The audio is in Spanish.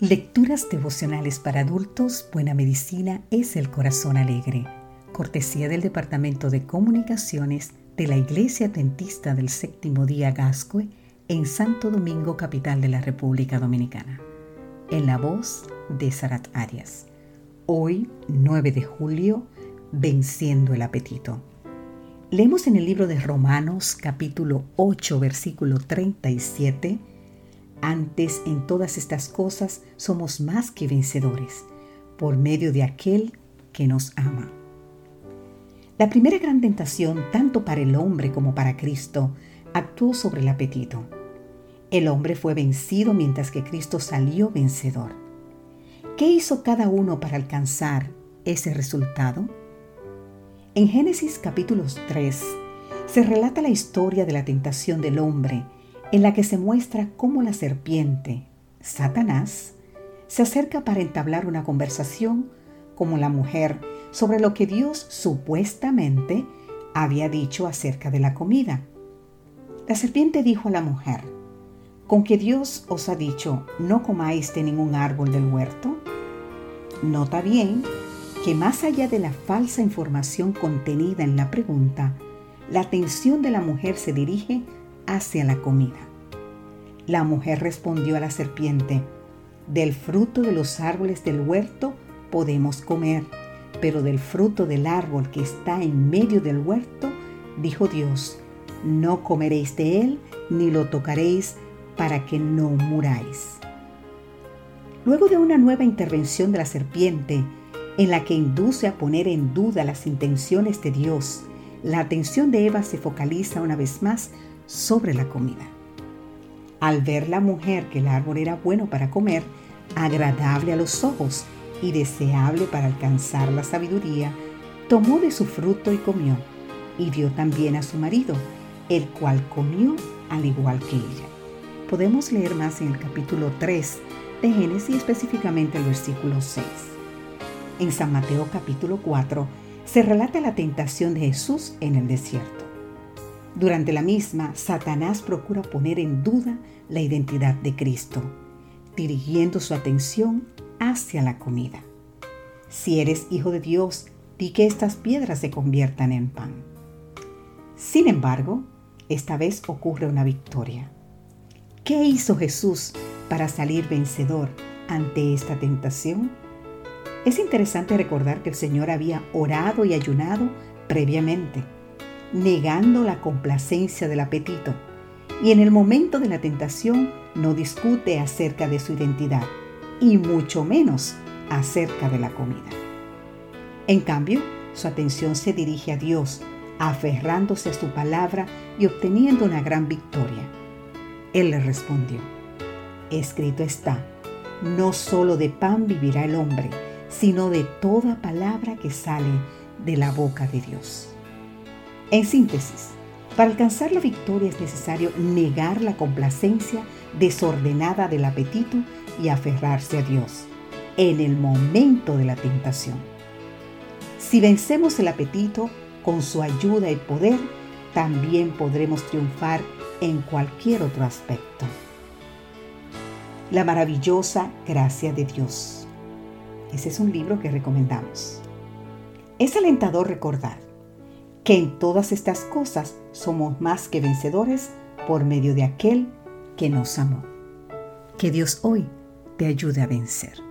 Lecturas devocionales para adultos, Buena Medicina es el Corazón Alegre, cortesía del Departamento de Comunicaciones de la Iglesia Adventista del Séptimo Día Gascue en Santo Domingo, capital de la República Dominicana. En la voz de Sarat Arias. Hoy, 9 de julio, Venciendo el Apetito. Leemos en el libro de Romanos capítulo 8 versículo 37 antes en todas estas cosas somos más que vencedores por medio de aquel que nos ama. La primera gran tentación, tanto para el hombre como para Cristo, actuó sobre el apetito. El hombre fue vencido mientras que Cristo salió vencedor. ¿Qué hizo cada uno para alcanzar ese resultado? En Génesis capítulo 3 se relata la historia de la tentación del hombre en la que se muestra cómo la serpiente, Satanás, se acerca para entablar una conversación como la mujer sobre lo que Dios supuestamente había dicho acerca de la comida. La serpiente dijo a la mujer, ¿con que Dios os ha dicho no comáis de ningún árbol del huerto? Nota bien que más allá de la falsa información contenida en la pregunta, la atención de la mujer se dirige hacia la comida. La mujer respondió a la serpiente, del fruto de los árboles del huerto podemos comer, pero del fruto del árbol que está en medio del huerto, dijo Dios, no comeréis de él ni lo tocaréis para que no muráis. Luego de una nueva intervención de la serpiente, en la que induce a poner en duda las intenciones de Dios, la atención de Eva se focaliza una vez más sobre la comida. Al ver la mujer que el árbol era bueno para comer, agradable a los ojos y deseable para alcanzar la sabiduría, tomó de su fruto y comió, y dio también a su marido, el cual comió al igual que ella. Podemos leer más en el capítulo 3 de Génesis, específicamente el versículo 6. En San Mateo capítulo 4 se relata la tentación de Jesús en el desierto. Durante la misma, Satanás procura poner en duda la identidad de Cristo, dirigiendo su atención hacia la comida. Si eres hijo de Dios, di que estas piedras se conviertan en pan. Sin embargo, esta vez ocurre una victoria. ¿Qué hizo Jesús para salir vencedor ante esta tentación? Es interesante recordar que el Señor había orado y ayunado previamente negando la complacencia del apetito, y en el momento de la tentación no discute acerca de su identidad, y mucho menos acerca de la comida. En cambio, su atención se dirige a Dios, aferrándose a su palabra y obteniendo una gran victoria. Él le respondió, escrito está, no solo de pan vivirá el hombre, sino de toda palabra que sale de la boca de Dios. En síntesis, para alcanzar la victoria es necesario negar la complacencia desordenada del apetito y aferrarse a Dios en el momento de la tentación. Si vencemos el apetito con su ayuda y poder, también podremos triunfar en cualquier otro aspecto. La maravillosa gracia de Dios. Ese es un libro que recomendamos. Es alentador recordar que en todas estas cosas somos más que vencedores por medio de aquel que nos amó. Que Dios hoy te ayude a vencer.